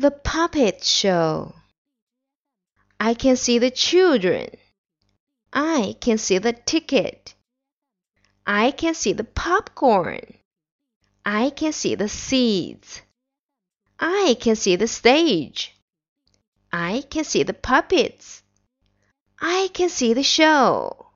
The puppet show. I can see the children. I can see the ticket. I can see the popcorn. I can see the seeds. I can see the stage. I can see the puppets. I can see the show.